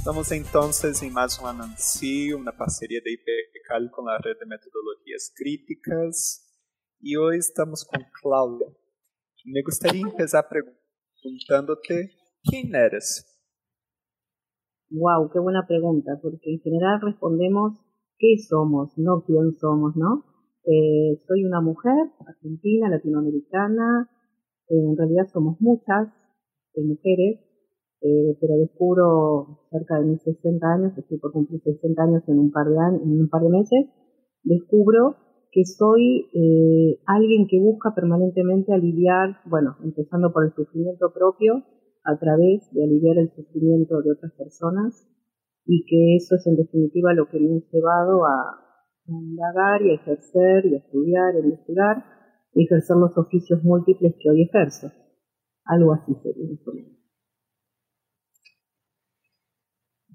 Estamos entonces em mais um anuncio, uma parceria da IPCAL com a Rede de Metodologias Críticas. E hoje estamos com Cláudia. Me gostaria de começar perguntando-te quem eres. Wow, qué buena pregunta, porque en general respondemos qué somos, no quién somos, ¿no? Eh, soy una mujer argentina, latinoamericana, eh, en realidad somos muchas eh, mujeres, eh, pero descubro cerca de mis 60 años, estoy por cumplir 60 años en un par de, años, en un par de meses, descubro que soy eh, alguien que busca permanentemente aliviar, bueno, empezando por el sufrimiento propio, a través de aliviar el sufrimiento de otras personas, y que eso es en definitiva lo que me ha llevado a, indagar y a ejercer y a estudiar, a investigar y ejercer los oficios múltiples que hoy ejerzo. Algo así sería.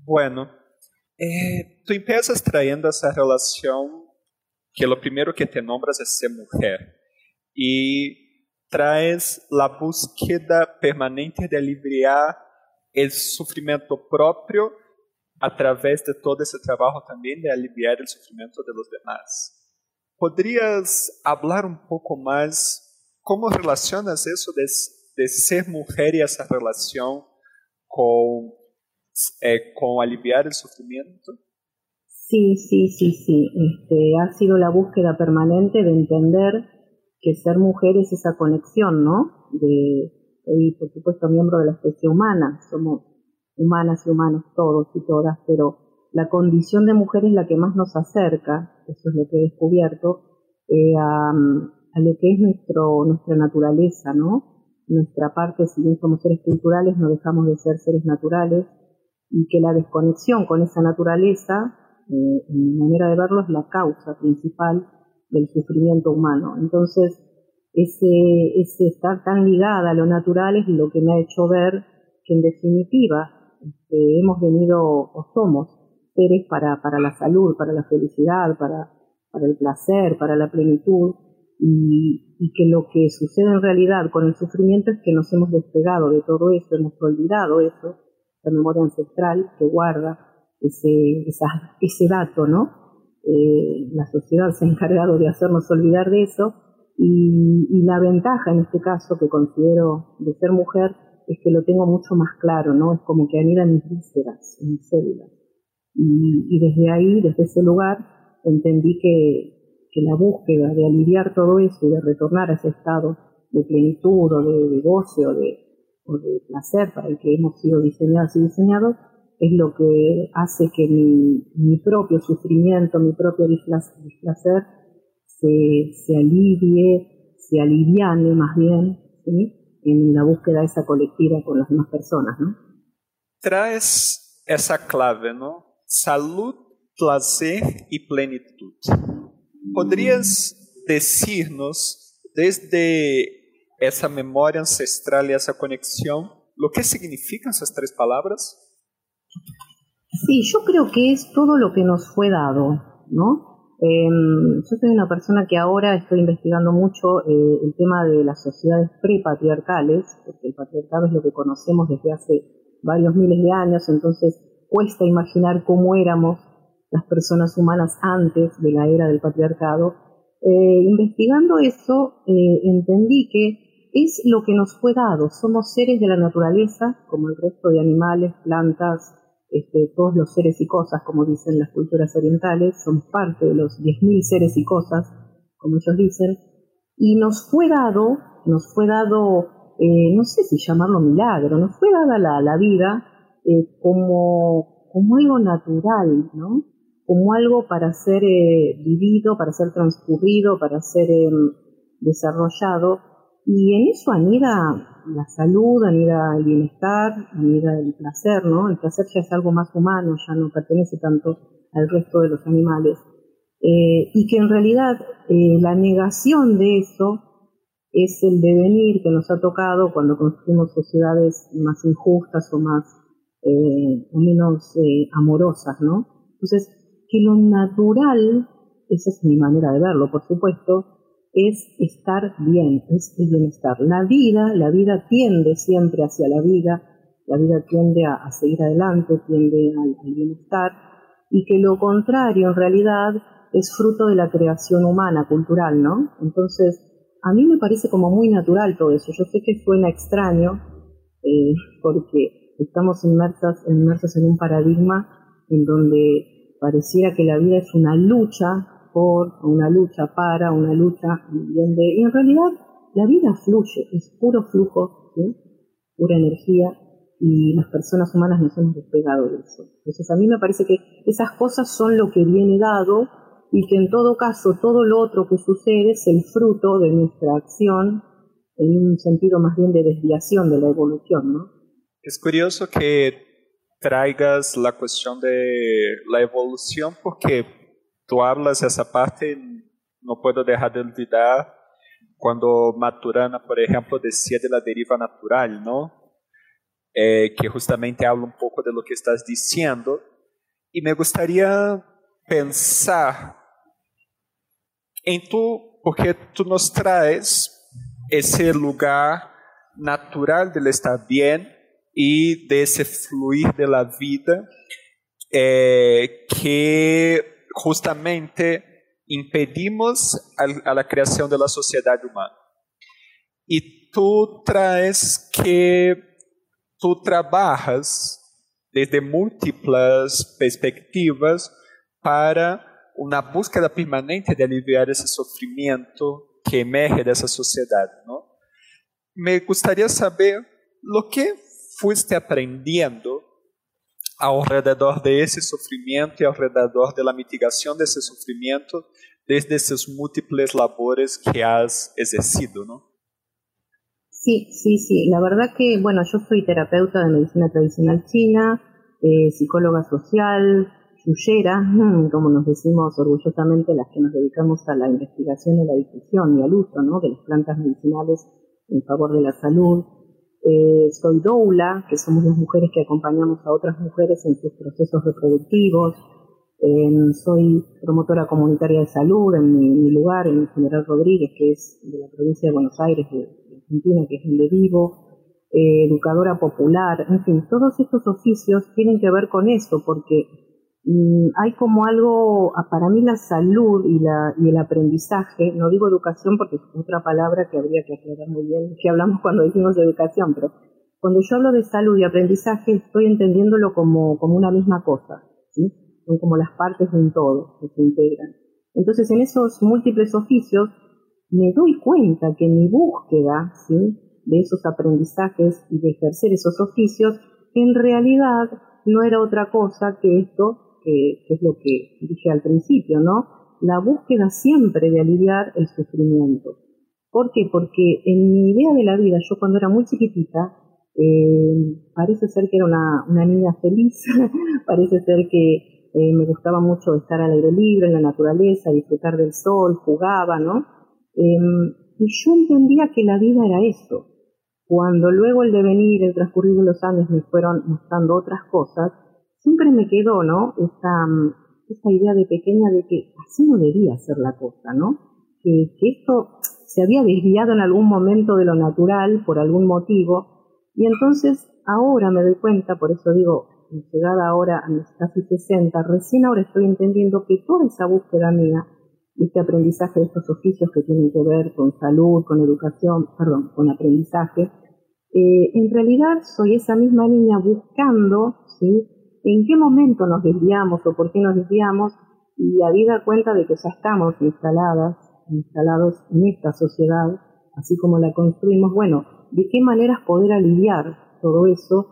Bueno, eh, tu empiezas trayendo essa relação que o primeiro que te nombras é ser mulher e traz a búsqueda permanente de aliviar o sofrimento próprio através de todo esse trabalho também de aliviar o sofrimento de los demás. ¿Podrías falar um pouco mais como relacionas isso de, de ser mulher e essa relação com eh, con aliviar el sufrimiento? Sí, sí, sí, sí. Este, ha sido la búsqueda permanente de entender que ser mujer es esa conexión, ¿no? De, y por supuesto miembro de la especie humana, somos humanas y humanos todos y todas, pero la condición de mujer es la que más nos acerca, eso es lo que he descubierto, eh, a, a, lo que es nuestro, nuestra naturaleza, ¿no? Nuestra parte, si bien somos seres culturales, no dejamos de ser seres naturales, y que la desconexión con esa naturaleza, eh, en mi manera de verlo, es la causa principal del sufrimiento humano. Entonces, ese, ese estar tan ligada a lo natural es lo que me ha hecho ver que en definitiva este, hemos venido o somos seres para, para la salud, para la felicidad, para, el placer, para la plenitud, y, y, que lo que sucede en realidad con el sufrimiento es que nos hemos despegado de todo eso, hemos olvidado eso, la memoria ancestral que guarda ese, ese dato, ¿no? Eh, la sociedad se ha encargado de hacernos olvidar de eso y, y, la ventaja en este caso que considero de ser mujer es que lo tengo mucho más claro, ¿no? Es como que anida mis vísceras, mis células. Y, y, desde ahí, desde ese lugar, entendí que, que, la búsqueda de aliviar todo eso y de retornar a ese estado de plenitud o de, de goce o de, o de placer para el que hemos sido diseñados y diseñados, es lo que hace que mi, mi propio sufrimiento, mi propio displacer se, se alivie, se aliviane más bien, ¿sí? en la búsqueda de esa colectiva con las demás personas. ¿no? Traes esa clave, ¿no? Salud, placer y plenitud. ¿Podrías decirnos desde essa memória ancestral e essa conexão, lo que significan essas três palavras? Sí, yo creo que es todo lo que nos fue dado, ¿no? Eh, yo soy una persona que ahora estoy investigando mucho eh, el tema de las sociedades prepatriarcales, porque el patriarcado es lo que conocemos desde hace varios miles de años, entonces cuesta imaginar cómo éramos las personas humanas antes de la era del patriarcado. Eh, investigando eso, eh, entendí que es lo que nos fue dado. Somos seres de la naturaleza, como el resto de animales, plantas, este, todos los seres y cosas, como dicen las culturas orientales, somos parte de los 10.000 seres y cosas, como ellos dicen, y nos fue dado, nos fue dado, eh, no sé si llamarlo milagro, nos fue dada la, la vida eh, como, como algo natural, ¿no? Como algo para ser eh, vivido, para ser transcurrido, para ser em, desarrollado, y en eso anida la salud, anida el bienestar, anida el placer, ¿no? El placer ya es algo más humano, ya no pertenece tanto al resto de los animales. Eh, y que en realidad eh, la negación de eso es el devenir que nos ha tocado cuando construimos sociedades más injustas o más eh, o menos amorosas, ¿no? Entonces, que lo natural, esa es mi manera de verlo, por supuesto, es estar bien, es el bienestar. La vida, la vida tiende siempre hacia la vida, la vida tiende a, seguir adelante, tiende al, bienestar, y que lo contrario en realidad es fruto de la creación humana, cultural, ¿no? Entonces, a mí me parece como muy natural todo eso. Yo sé que suena extraño, eh, porque estamos inmersas, inmersos en un paradigma en donde pareciera que la vida es una lucha por, una lucha para, una lucha bien de... Y en realidad la vida fluye, es puro flujo, pura energía, y las personas humanas nos hemos despegado de eso. Entonces a mí me parece que esas cosas son lo que viene dado y que en todo caso todo lo otro que sucede es el fruto de nuestra acción en un sentido más bien de desviación de la evolución, ¿no? Es curioso que traigas la cuestión de la evolución porque tú hablas esa parte, no puedo dejar de olvidar cuando Maturana, por ejemplo, decía de la deriva natural, ¿no? Eh, que justamente habla un poco de lo que estás diciendo. Y me gustaría pensar en tú, porque tú nos traes ese lugar natural del estar bien y de ese fluir de la vida eh, que justamente impedimos a, la creación de la sociedad humana. Y tú traes que tú trabajas desde múltiples perspectivas para una búsqueda permanente de aliviar ese sufrimiento que emerge de esa sociedad. ¿no? Me gustaría saber lo que fuiste aprendiendo alrededor de ese sufrimiento y alrededor de la mitigación de ese sufrimiento desde esos múltiples labores que has ejercido, ¿no? Sí, sí, sí. La verdad que, bueno, yo soy terapeuta de medicina tradicional china, eh, psicóloga social, yuyera, como nos decimos orgullosamente las que nos dedicamos a la investigación y la difusión y al uso ¿no? de las plantas medicinales en favor de la salud, eh, soy doula, que somos las mujeres que acompañamos a otras mujeres en sus procesos reproductivos. Eh, soy promotora comunitaria de salud en mi, lugar, en General Rodríguez, que es de la provincia de Buenos Aires, de, Argentina, que es donde vivo. Eh, educadora popular, en fin, todos estos oficios tienen que ver con eso, porque hay como algo, ah, para mí la salud y, la, y el aprendizaje, no digo educación porque es otra palabra que habría que aclarar muy bien, que hablamos cuando decimos educación, pero cuando yo hablo de salud y aprendizaje estoy entendiéndolo como, como una misma cosa, ¿sí? son como las partes de un todo que se integran. Entonces en esos múltiples oficios me doy cuenta que mi búsqueda ¿sí? de esos aprendizajes y de ejercer esos oficios en realidad no era otra cosa que esto que, es lo que dije al principio, ¿no? La búsqueda siempre de aliviar el sufrimiento. ¿Por qué? Porque en mi idea de la vida, yo cuando era muy chiquitita, eh, parece ser que era una, niña feliz, parece ser que eh, me gustaba mucho estar al aire libre, en la naturaleza, disfrutar del sol, jugaba, ¿no? Em, y yo entendía que la vida era eso. Cuando luego el devenir, el transcurrir de los años me fueron mostrando otras cosas, siempre me quedó, ¿no? Mm, esa idea de pequeña de que así no debía ser la cosa, ¿no? Que, esto se había desviado en algún momento de lo natural por algún motivo y entonces ahora me doy cuenta, por eso digo, llegada ahora a mis casi 60, recién ahora estoy entendiendo que toda esa búsqueda mía, este aprendizaje de estos oficios que tienen que ver con salud, con educación, perdón, con aprendizaje, eh, en realidad soy esa misma niña buscando, ¿sí? En qué momento nos desviamos o por qué nos desviamos y habida cuenta de que ya estamos instaladas, instalados en esta sociedad, así como la construimos, bueno, de qué maneras poder aliviar todo eso,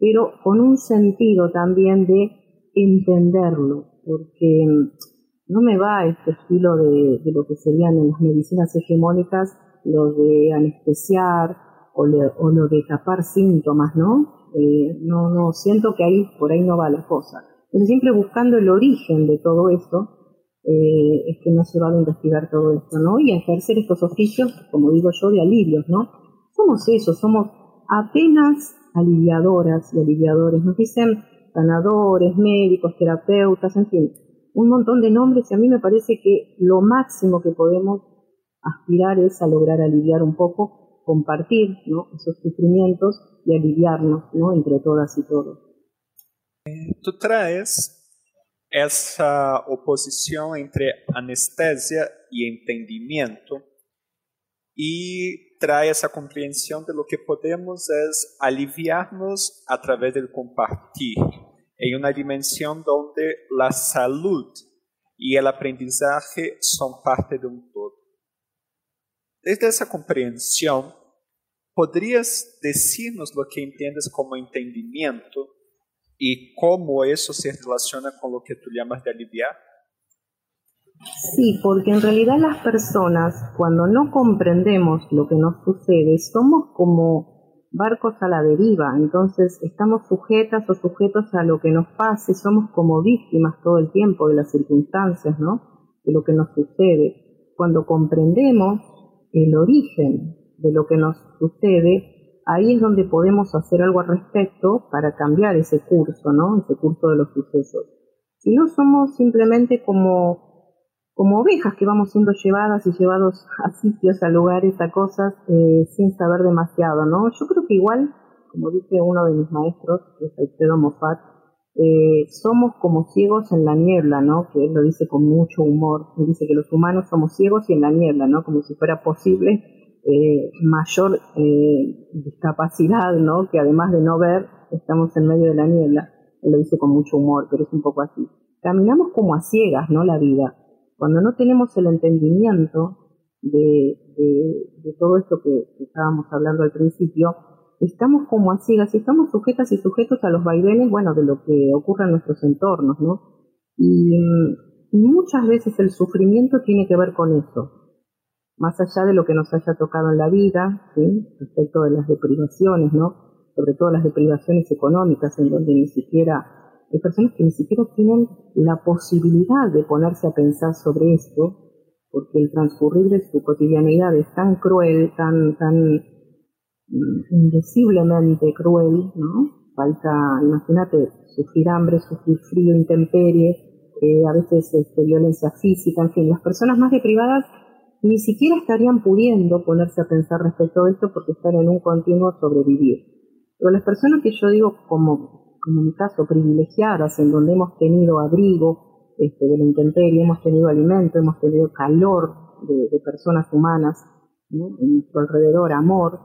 pero con un sentido también de entenderlo, porque no me va este estilo de, lo que serían en las medicinas hegemónicas, lo de anestesiar o, lo de tapar síntomas, ¿no? Eh, no, no, siento que ahí por ahí no va la cosa. Entonces siempre buscando el origen de todo esto, eh, es que no se va a investigar todo esto, ¿no? Y a ejercer estos oficios, como digo yo, de alivios, ¿no? Somos eso, somos apenas aliviadoras y aliviadores. Nos dicen sanadores, médicos, terapeutas, en fin, un montón de nombres y a mí me parece que lo máximo que podemos aspirar es a lograr aliviar un poco, compartir esos sufrimientos y aliviarnos ¿no? entre todas y todos. Tú traes esa oposición entre anestesia y entendimiento y trae esa comprensión de lo que podemos es aliviarnos a través del compartir en una dimensión donde la salud y el aprendizaje son parte de un todo. Desde esa comprensión, ¿podrías decirnos lo que entiendes como entendimiento y cómo eso se relaciona con lo que tú llamas de aliviar? Sí, porque en realidad las personas, cuando no comprendemos lo que nos sucede, somos como barcos a la deriva, entonces estamos sujetas o sujetos a lo que nos pase, somos como víctimas todo el tiempo de las circunstancias, ¿no? De lo que nos sucede. Cuando comprendemos el origen de lo que nos sucede, ahí es donde podemos hacer algo al respecto para cambiar ese curso, ¿no? Ese curso de los sucesos. Si no somos simplemente como como ovejas que vamos siendo llevadas y llevados a sitios, a lugares, a cosas, eh, sin saber demasiado, ¿no? Yo creo que igual, como dice uno de mis maestros, que es Alfredo Moffat, eh, somos como ciegos en la niebla, ¿no? Que él lo dice con mucho humor. Él dice que los humanos somos ciegos y en la niebla, ¿no? Como si fuera posible eh, mayor discapacidad, ¿no? Que además de no ver, estamos en medio de la niebla. Él lo dice con mucho humor, pero es un poco así. Caminamos como a ciegas, ¿no? La vida cuando no tenemos el entendimiento de, todo esto que, estábamos hablando al principio, estamos como así, así estamos sujetas y sujetos a los vaivenes, bueno, de lo que ocurre en nuestros entornos, ¿no? Y, muchas veces el sufrimiento tiene que ver con eso, más allá de lo que nos haya tocado en la vida, respecto de las deprivaciones, ¿no? Sobre todo las deprivaciones económicas, en donde ni siquiera hay personas que ni siquiera tienen la posibilidad de ponerse a pensar sobre esto, porque el transcurrir de su cotidianidad es tan cruel, tan, tan mm, indeciblemente cruel, ¿no? Falta, imagínate, sufrir hambre, sufrir frío, intemperie, eh, a veces este, violencia física, en fin, las personas más deprivadas ni siquiera estarían pudiendo ponerse a pensar respecto a esto porque están en un continuo sobrevivir. Pero las personas que yo digo como en mi caso, privilegiadas, en donde hemos tenido abrigo este, de la intemperie, hemos tenido alimento, hemos tenido calor de, personas humanas en nuestro alrededor, amor,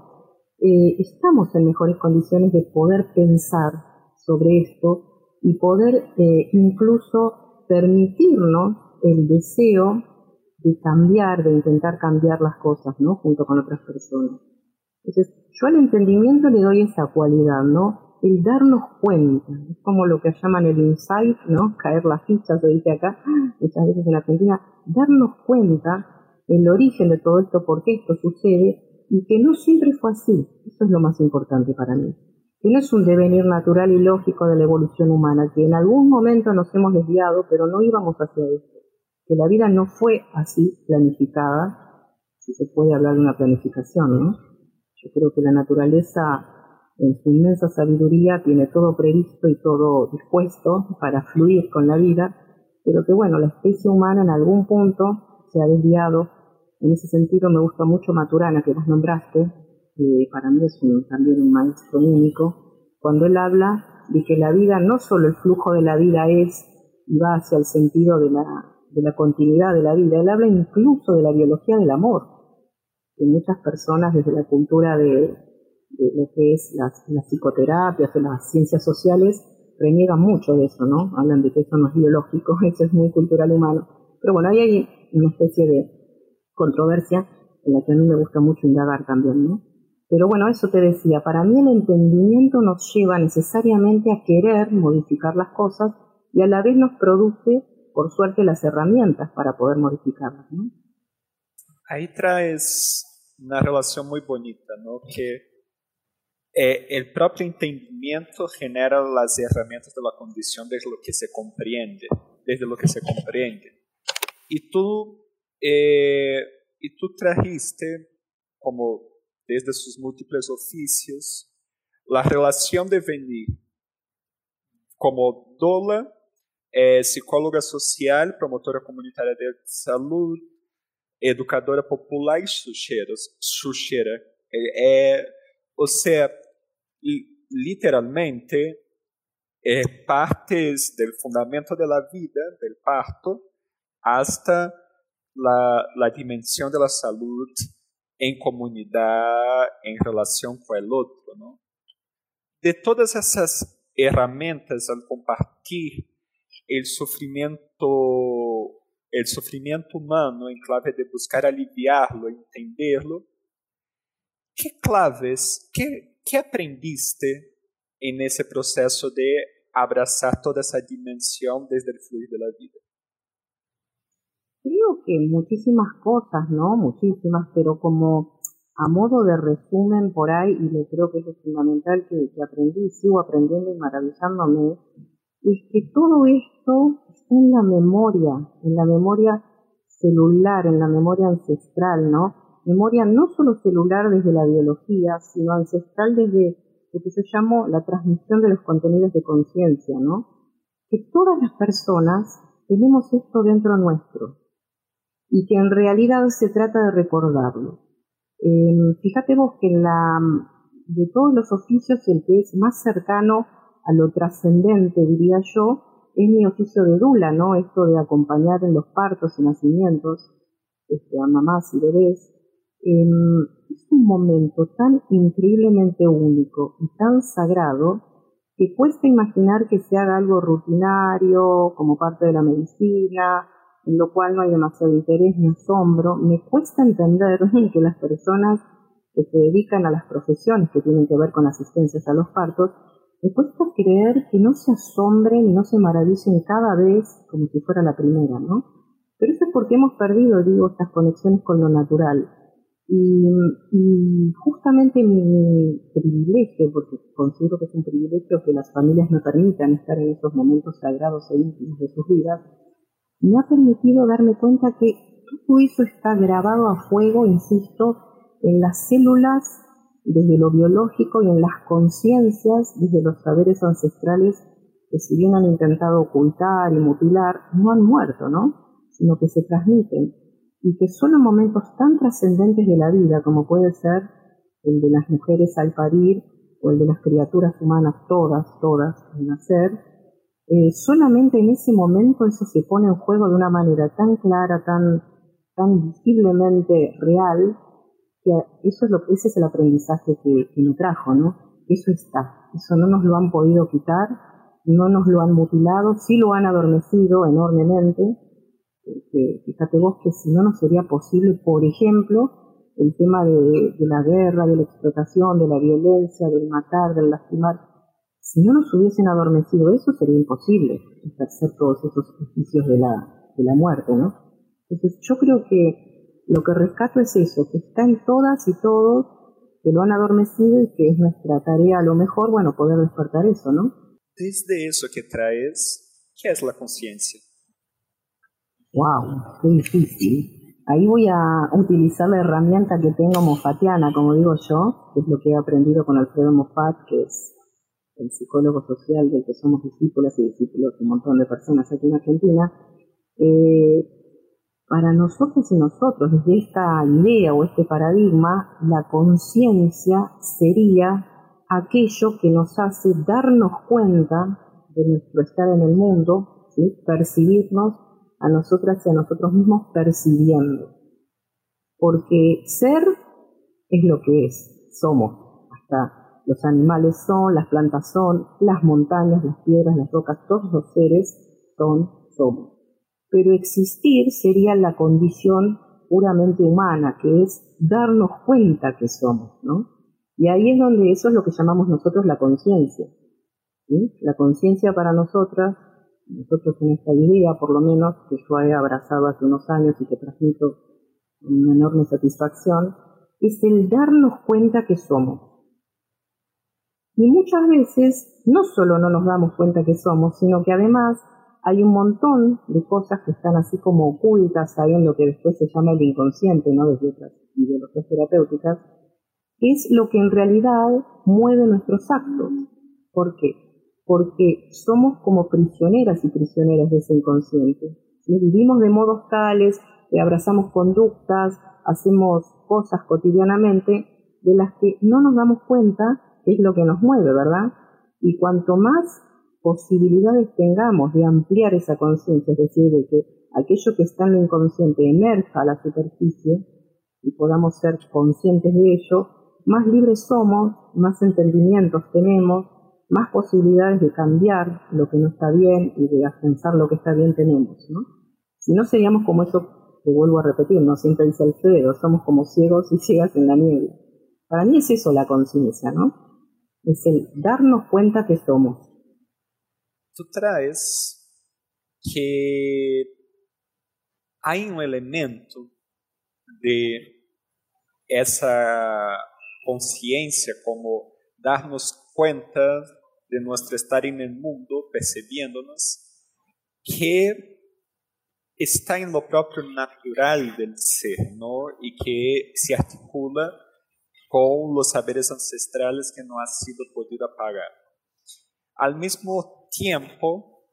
eh, estamos en mejores condiciones de poder pensar sobre esto y poder eh, incluso permitirnos el deseo de cambiar, de intentar cambiar las cosas, ¿no? Junto con otras personas. Entonces, yo al entendimiento le doy esa cualidad, ¿no? el darnos cuenta, es como lo que llaman el insight, ¿no? Caer la ficha, se dice acá, muchas veces en Argentina, darnos cuenta el origen de todo esto, por qué esto sucede, y que no siempre fue así. Eso es lo más importante para mí. Que no es un devenir natural y lógico de la evolución humana, que en algún momento nos hemos desviado, pero no íbamos hacia esto. Que la vida no fue así planificada, si se puede hablar de una planificación, ¿no? Yo creo que la naturaleza en su inmensa sabiduría tiene todo previsto y todo dispuesto para fluir con la vida, pero que bueno, la especie humana en algún punto se ha desviado. En ese sentido me gusta mucho Maturana, que vos nombraste, que para mí es también un maestro único, cuando él habla de que la vida, no solo el flujo de la vida es y va hacia el sentido de la, de la continuidad de la vida, él habla incluso de la biología del amor, que muchas personas desde la cultura de, de lo que es las, las, psicoterapias o las ciencias sociales, reniegan mucho de eso, ¿no? Hablan de que eso no es biológico, eso es muy cultural humano. Pero bueno, ahí hay una especie de controversia en la que a mí me gusta mucho indagar también, ¿no? Pero bueno, eso te decía, para mí el entendimiento nos lleva necesariamente a querer modificar las cosas y a la vez nos produce, por suerte, las herramientas para poder modificarlas, ¿no? Ahí traes una relación muy bonita, ¿no? Que eh, el propio entendimiento genera las herramientas de la condición desde lo que se comprende, desde lo que se comprende. Y tú, eh, y tú trajiste, como desde sus múltiples oficios, la relación de venir como Dola, eh, psicóloga social, promotora comunitária de salud, educadora popular e xuxeira. É, ou seja, literalmente, é, partes do fundamento da vida, do parto, hasta la, la dimensão da saúde em comunidade, em relação com o outro. ¿no? De todas essas ferramentas ao compartilhar o sofrimento el sufrimiento humano en clave de buscar aliviarlo, entenderlo, ¿qué claves, qué, qué aprendiste en ese proceso de abrazar toda esa dimensión desde el fluir de la vida? Creo que muchísimas cosas, ¿no? Muchísimas, pero como a modo de resumen por ahí, y le creo que es fundamental que, que aprendí sigo aprendiendo y maravillándome, es que todo esto está en la memoria, en la memoria celular, en la memoria ancestral, ¿no? Memoria no solo celular desde la biología, sino ancestral desde lo que se llamó la transmisión de los contenidos de conciencia, ¿no? Que todas las personas tenemos esto dentro nuestro y que en realidad se trata de recordarlo. Eh, fíjate vos que la, de todos los oficios el que es más cercano a lo trascendente, diría yo, es mi oficio de dula, ¿no? Esto de acompañar en los partos y nacimientos este, a mamás y bebés. Em, es un momento tan increíblemente único y tan sagrado que cuesta imaginar que se haga algo rutinario, como parte de la medicina, en lo cual no hay demasiado interés ni asombro. Me cuesta entender que las personas que se dedican a las profesiones que tienen que ver con asistencias a los partos me cuesta creer que no se asombren y no se maravillen cada vez como si fuera la primera, ¿no? Pero eso es porque hemos perdido, digo, estas conexiones con lo natural. Y, justamente mi privilegio, porque considero que es un privilegio que las familias me permitan estar en esos momentos sagrados e íntimos de sus vidas, me ha permitido darme cuenta que todo eso está grabado a fuego, insisto, en las células desde lo biológico y en las conciencias, desde los saberes ancestrales que si bien han intentado ocultar y mutilar, no han muerto, ¿no? Sino que se transmiten y que solo en momentos tan trascendentes de la vida como puede ser el de las mujeres al parir o el de las criaturas humanas todas, todas al nacer, eh, solamente en ese momento eso se pone en juego de una manera tan clara, tan, tan visiblemente real, eso es lo, ese es el aprendizaje que, me trajo, ¿no? Eso está, eso no nos lo han podido quitar, no nos lo han mutilado, sí lo han adormecido enormemente. fíjate vos que si no, no sería posible, por ejemplo, el tema de, la guerra, de la explotación, de la violencia, del matar, del lastimar. Si no nos hubiesen adormecido eso, sería imposible ejercer todos esos oficios de la, de la muerte, ¿no? Entonces yo creo que lo que rescato es eso, que está en todas y todos, que lo han adormecido y que es nuestra tarea a lo mejor, bueno, poder despertar eso, ¿no? Desde eso que traes, ¿qué es la conciencia? Wow, qué difícil. Ahí voy a utilizar la herramienta que tengo mofatiana, como digo yo, que es lo que he aprendido con Alfredo Moffat, que es el psicólogo social del que somos discípulos y discípulos de un montón de personas aquí en Argentina. Eh, para nosotros y nosotros, desde esta idea o este paradigma, la conciencia sería aquello que nos hace darnos cuenta de nuestro estar en el mundo, percibirnos a nosotras y a nosotros mismos percibiendo. Porque ser es lo que es, somos, hasta los animales son, las plantas son, las montañas, las piedras, las rocas, todos los seres son, somos. Pero existir sería la condición puramente humana, que es darnos cuenta que somos, ¿no? Y ahí es donde eso es lo que llamamos nosotros la conciencia. La conciencia para nosotras, nosotros en esta idea, por lo menos, que yo he abrazado hace unos años y que transmito una enorme satisfacción, es el darnos cuenta que somos. Y muchas veces no solo no nos damos cuenta que somos, sino que además hay un montón de cosas que están así como ocultas ahí en lo que después se llama el inconsciente, ¿no? Desde otras ideologías terapéuticas, es lo que en realidad mueve nuestros actos. ¿Por qué? Porque somos como prisioneras y prisioneras de ese inconsciente. Vivimos de modos tales, abrazamos conductas, hacemos cosas cotidianamente de las que no nos damos cuenta que es lo que nos mueve, ¿verdad? Y cuanto más posibilidades tengamos de ampliar esa conciencia, es decir, de que aquello que está en lo inconsciente emerja a la superficie y podamos ser conscientes de ello, más libres somos, más entendimientos tenemos, más posibilidades de cambiar lo que no está bien y de afianzar lo que está bien tenemos, ¿no? Si no seríamos como eso que vuelvo a repetir, no siempre dice Alfredo, somos como ciegos y ciegas en la niebla. Para mí es eso la conciencia, ¿no? Es el darnos cuenta que somos. Tú traes que hay un elemento de esa conciencia como darnos cuenta de nuestro estar en el mundo, percibiéndonos, que está en lo propio natural del ser, ¿no? Y que se articula con los saberes ancestrales que no han sido podido apagar. Al mismo tiempo,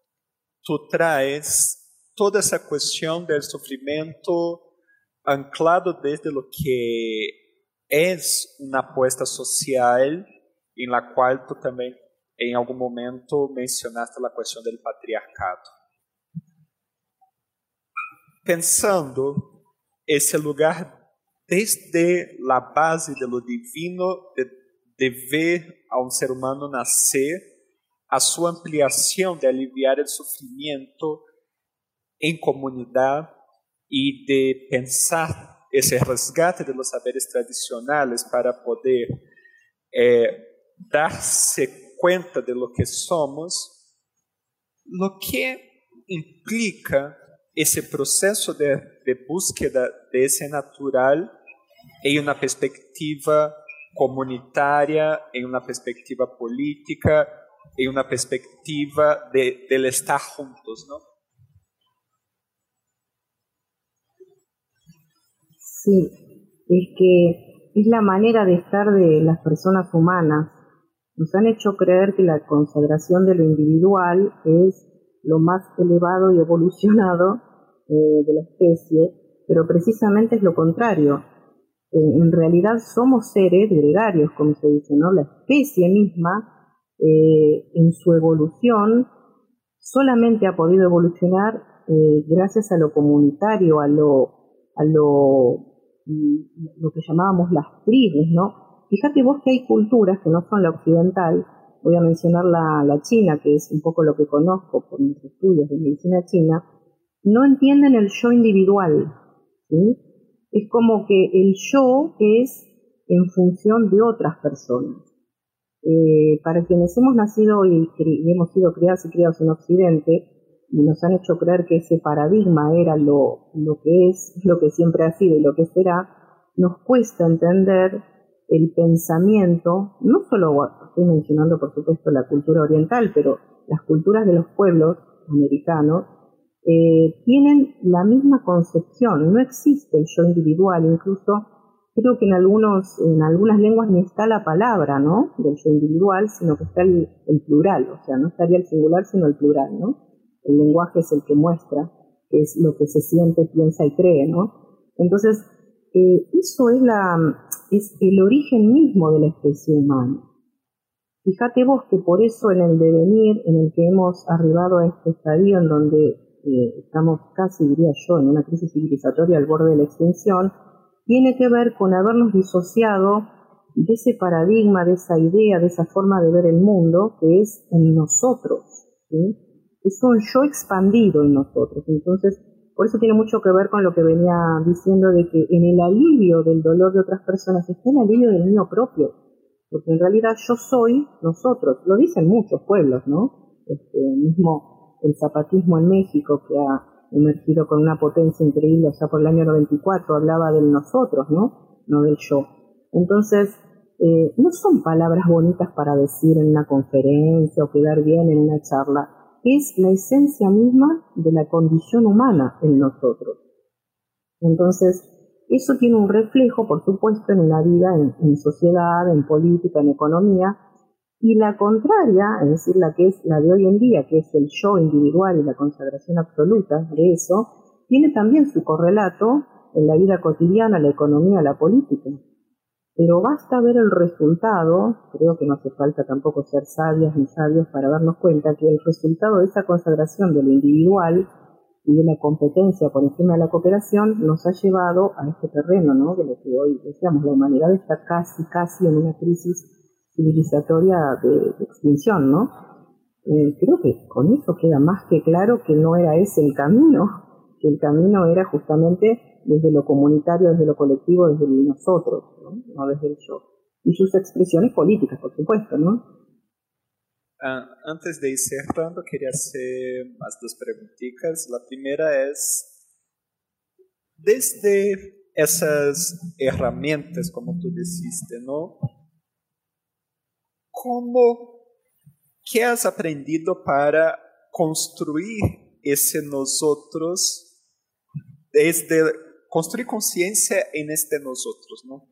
tú traes toda esa cuestión del sufrimiento anclado desde lo que es una apuesta social en la cual tú también en algún momento mencionaste la cuestión del patriarcado. Pensando ese lugar desde la base de lo divino, de, de ver a un ser humano nacer, a su ampliación de aliviar el sufrimiento en comunidad y de pensar ese resgate de los saberes tradicionales para poder eh, darse cuenta de lo que somos, lo que implica ese proceso de, de búsqueda de ese natural en una perspectiva comunitaria, en una perspectiva política, en una perspectiva de, del estar juntos, ¿no? Sí, es que es la manera de estar de las personas humanas. Nos han hecho creer que la consagración de lo individual es lo más elevado y evolucionado eh, de la especie, pero precisamente es lo contrario. Eh, en realidad somos seres gregarios, como se dice, ¿no? La especie misma, eh, en su evolución, solamente ha podido evolucionar gracias a lo comunitario, a lo, a lo lo que llamábamos las tribus, ¿no? Fíjate vos que hay culturas que no son la occidental, voy a mencionar la, la china, que es un poco lo que conozco por mis estudios de medicina china, no entienden el yo individual, ¿sí? Es como que el yo es en función de otras personas. Eh, para quienes hemos nacido y, y, hemos sido criados y criados en Occidente, y nos han hecho creer que ese paradigma era lo, lo que es, lo que siempre ha sido y lo que será, nos cuesta entender el pensamiento, no solo estoy mencionando por supuesto la cultura oriental, pero las culturas de los pueblos americanos eh, tienen la misma concepción, no existe el yo individual, incluso creo que en algunos, en algunas lenguas ni está la palabra, ¿no? del yo individual, sino que está el, plural, o sea, no estaría el singular sino el plural, ¿no? El lenguaje es el que muestra, que es lo que se siente, piensa y cree, ¿no? Entonces, eh, eso es, la, es el origen mismo de la especie humana. Fíjate vos que por eso en el devenir en el que hemos arribado a este estadio en donde eh, estamos casi, diría yo, en una crisis civilizatoria al borde de la extinción, tiene que ver con habernos disociado de ese paradigma, de esa idea, de esa forma de ver el mundo que es en nosotros. Es un yo expandido en nosotros. Entonces, por eso tiene mucho que ver con lo que venía diciendo de que en el alivio del dolor de otras personas está el alivio del mío propio. Porque en realidad yo soy nosotros. Lo dicen muchos pueblos, ¿no? Este, mismo el zapatismo en México, que ha emergido con una potencia increíble allá por el año 94, hablaba del nosotros, ¿no? No del yo. Entonces, eh, no son palabras bonitas para decir en una conferencia o quedar bien en una charla, es la esencia misma de la condición humana en nosotros. Entonces, eso tiene un reflejo, por supuesto, en una vida, en, sociedad, en política, en economía, y la contraria, es decir, la que es la de hoy en día, que es el yo individual y la consagración absoluta de eso, tiene también su correlato en la vida cotidiana, la economía, la política. Pero basta ver el resultado, creo que no hace falta tampoco ser sabias ni sabios para darnos cuenta que el resultado de esa consagración de lo individual y de la competencia por encima de la cooperación nos ha llevado a este terreno, ¿no? De lo que hoy decíamos, la humanidad está casi, casi en una crisis civilizatoria de, extinción, ¿no? Eh, creo que con eso queda más que claro que no era ese el camino, que el camino era justamente desde lo comunitario, desde lo colectivo, desde nosotros, ¿no? desde el yo. Y sus expresiones políticas, por supuesto, ¿no? Ah, antes de ir cerrando, quería hacer más dos preguntitas. La primera es, desde esas herramientas, como tú dijiste, ¿no? ¿Cómo, qué has aprendido para construir ese nosotros desde construir conciencia en este nosotros, ¿no?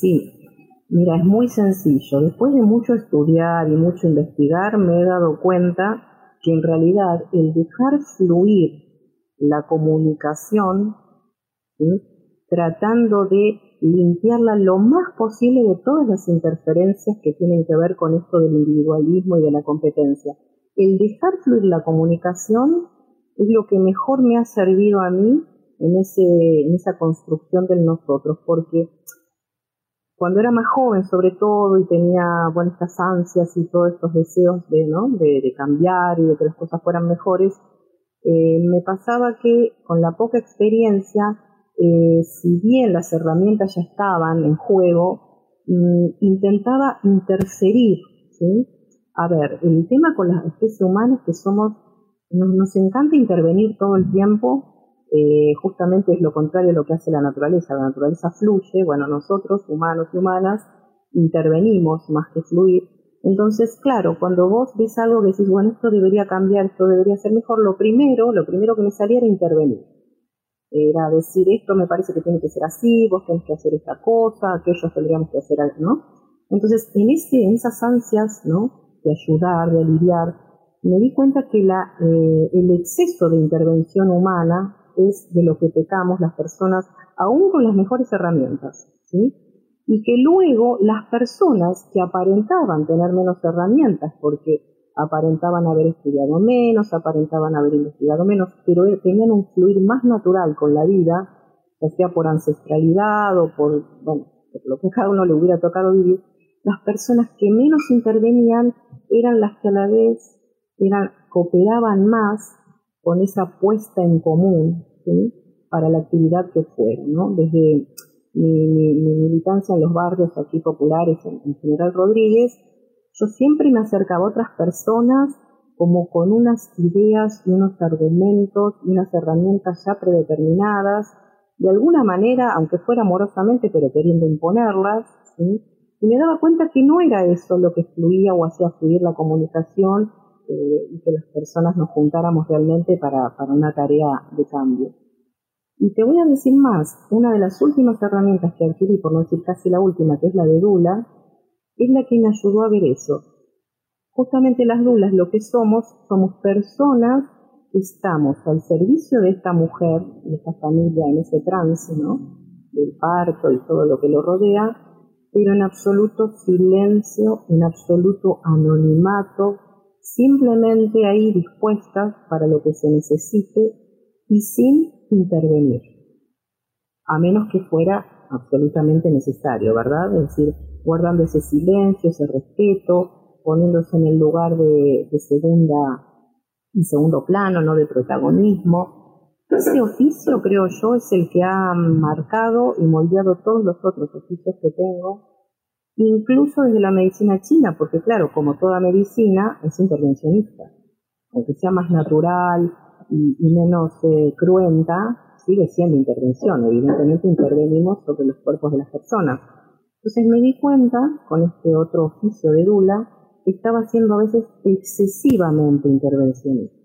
Sí, mira, es muy sencillo. Después de mucho estudiar y mucho investigar, me he dado cuenta que en realidad el dejar fluir la comunicación, tratando de limpiarla lo más posible de todas las interferencias que tienen que ver con esto del individualismo y de la competencia. El dejar fluir la comunicación es lo que mejor me ha servido a mí en, ese, en esa construcción del nosotros, porque cuando era más joven sobre todo y tenía bueno, estas ansias y todos estos deseos de, ¿no? de, cambiar y de que las cosas fueran mejores, eh, me pasaba que con la poca experiencia, eh, si bien las herramientas ya estaban en juego, mm, intentaba interferir. A ver, el tema con las especies humanas que somos nos, encanta intervenir todo el tiempo, eh, justamente es lo contrario a lo que hace la naturaleza. La naturaleza fluye, bueno, nosotros, humanos y humanas, intervenimos más que fluir. Entonces, claro, cuando vos ves algo que decís, bueno, esto debería cambiar, esto debería ser mejor, lo primero, lo primero que me salía era intervenir. Era decir, esto me parece que tiene que ser así, vos tenés que hacer esta cosa, aquellos tendríamos que hacer algo, ¿no? Entonces, en, este, en esas ansias, ¿no? De ayudar, de aliviar, me di cuenta que la, eh, el exceso de intervención humana es de lo que pecamos las personas, aún con las mejores herramientas, ¿sí? Y que luego las personas que aparentaban tener menos herramientas, porque aparentaban haber estudiado menos, aparentaban haber investigado menos, pero tenían un fluir más natural con la vida, ya sea por ancestralidad o por, bueno, por lo que cada uno le hubiera tocado vivir, las personas que menos intervenían eran las que a la vez cooperaban más con esa puesta en común para la actividad que fueron, ¿no? Desde mi, militancia en los barrios aquí populares en, General Rodríguez, yo siempre me acercaba a otras personas como con unas ideas y unos argumentos y unas herramientas ya predeterminadas, de alguna manera, aunque fuera amorosamente, pero queriendo imponerlas, y me daba cuenta que no era eso lo que fluía o hacía fluir la comunicación, eh, y que las personas nos juntáramos realmente para, para una tarea de cambio. Y te voy a decir más, una de las últimas herramientas que adquirí, por no decir casi la última, que es la de Dula, es la que me ayudó a ver eso. Justamente las Dulas lo que somos, somos personas que estamos al servicio de esta mujer, de esta familia en ese trance, ¿no? Del parto y todo lo que lo rodea, pero en absoluto silencio, en absoluto anonimato, simplemente ahí dispuestas para lo que se necesite y sin intervenir, a menos que fuera absolutamente necesario, ¿verdad? Es decir, guardando ese silencio, ese respeto, poniéndose en el lugar de, segunda y segundo plano, no de protagonismo. Ese oficio, creo yo, es el que ha marcado y moldeado todos los otros oficios que tengo, incluso desde la medicina china, porque claro, como toda medicina, es intervencionista. Aunque sea más natural y, menos eh, cruenta, sigue siendo intervención. Evidentemente intervenimos sobre los cuerpos de las personas. Entonces me di cuenta, con este otro oficio de Dula, que estaba siendo a veces excesivamente intervencionista.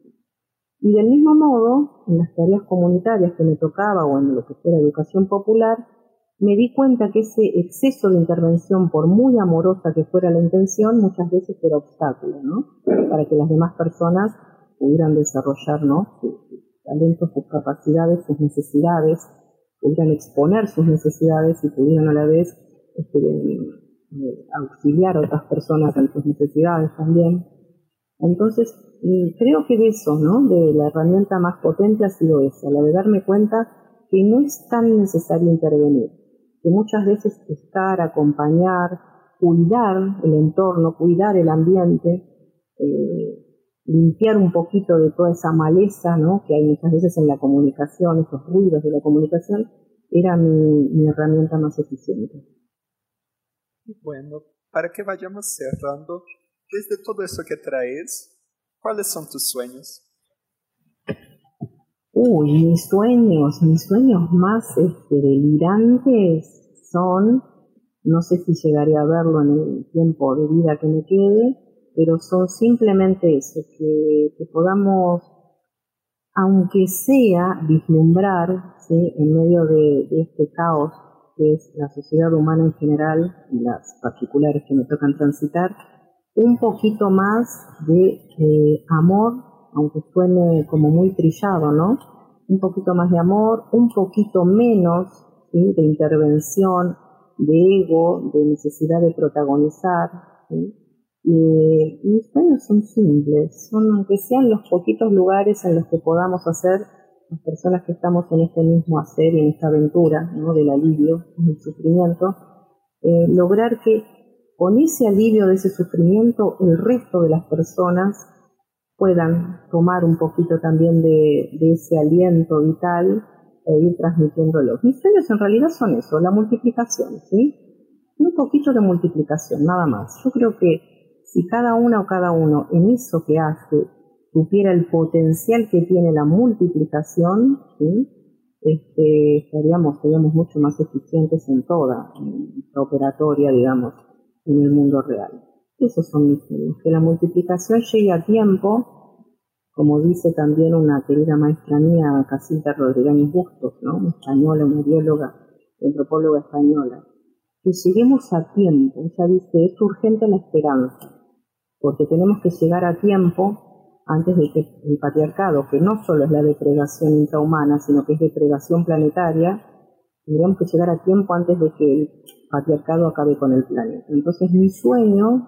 Y del mismo modo, en las tareas comunitarias que me tocaba o en lo que fuera educación popular, me di cuenta que ese exceso de intervención, por muy amorosa que fuera la intención, muchas veces era obstáculo, ¿no? Para que las demás personas pudieran desarrollar, ¿no? talentos, sus capacidades, sus necesidades, pudieran exponer sus necesidades y pudieran a la vez este, eh, auxiliar a otras personas en sus necesidades también. Entonces, creo que de eso, ¿no? De la herramienta más potente ha sido esa, la de darme cuenta que no es tan necesario intervenir, que muchas veces estar, acompañar, cuidar el entorno, cuidar el ambiente, eh, limpiar un poquito de toda esa maleza ¿no? que hay muchas veces en la comunicación, esos ruidos de la comunicación, era mi, herramienta más eficiente. Bueno, para que vayamos cerrando, desde todo eso que traes, ¿cuáles son tus sueños? Uy, mis sueños, mis sueños más este, delirantes son, no sé si llegaré a verlo en el tiempo de vida que me quede, pero son simplemente eso, que, podamos, aunque sea, vislumbrar en medio de, este caos que es la sociedad humana en general y las particulares que me tocan transitar, un poquito más de eh, amor, aunque suene como muy trillado, ¿no? Un poquito más de amor, un poquito menos de intervención, de ego, de necesidad de protagonizar. Y mis sueños son simples, son aunque sean los poquitos lugares en los que podamos hacer las personas que estamos en este mismo hacer en esta aventura ¿no? del alivio, del sufrimiento, eh, lograr que con ese alivio de ese sufrimiento el resto de las personas puedan tomar un poquito también de, de ese aliento vital e ir transmitiéndolo. Mis sueños en realidad son eso, la multiplicación, ¿sí? Un poquito de multiplicación, nada más. Yo creo que si cada una o cada uno en eso que hace supiera el potencial que tiene la multiplicación, este, estaríamos, seríamos mucho más eficientes en toda la operatoria, digamos, en el mundo real. Esos son mis sueños, que la multiplicación llegue a tiempo, como dice también una querida maestra mía, Casilda Rodríguez Bustos, ¿no? española, una bióloga, antropóloga española, que lleguemos a tiempo, ella dice, es urgente la esperanza, porque tenemos que llegar a tiempo antes de que el patriarcado, que no solo es la depredación intrahumana, sino que es depredación planetaria, tendríamos que llegar a tiempo antes de que el patriarcado acabe con el planeta. Entonces mi sueño,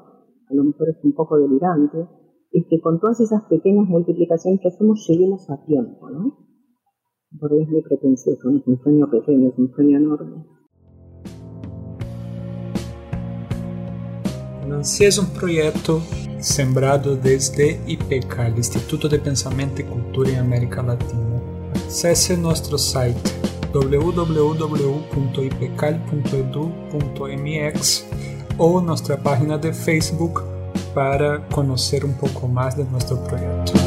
a lo mejor es un poco delirante, es que con todas esas pequeñas multiplicaciones que hacemos lleguemos a tiempo, ¿no? Porque es muy pretencioso, es un sueño pequeño, es un sueño enorme. Nancy es un proyecto sembrado desde IPECAL, Instituto de Pensamento y Cultura en América Latina. Acesse nuestro site www.ipecal.edu.mx o nuestra página de Facebook para conocer un poco más de nuestro proyecto.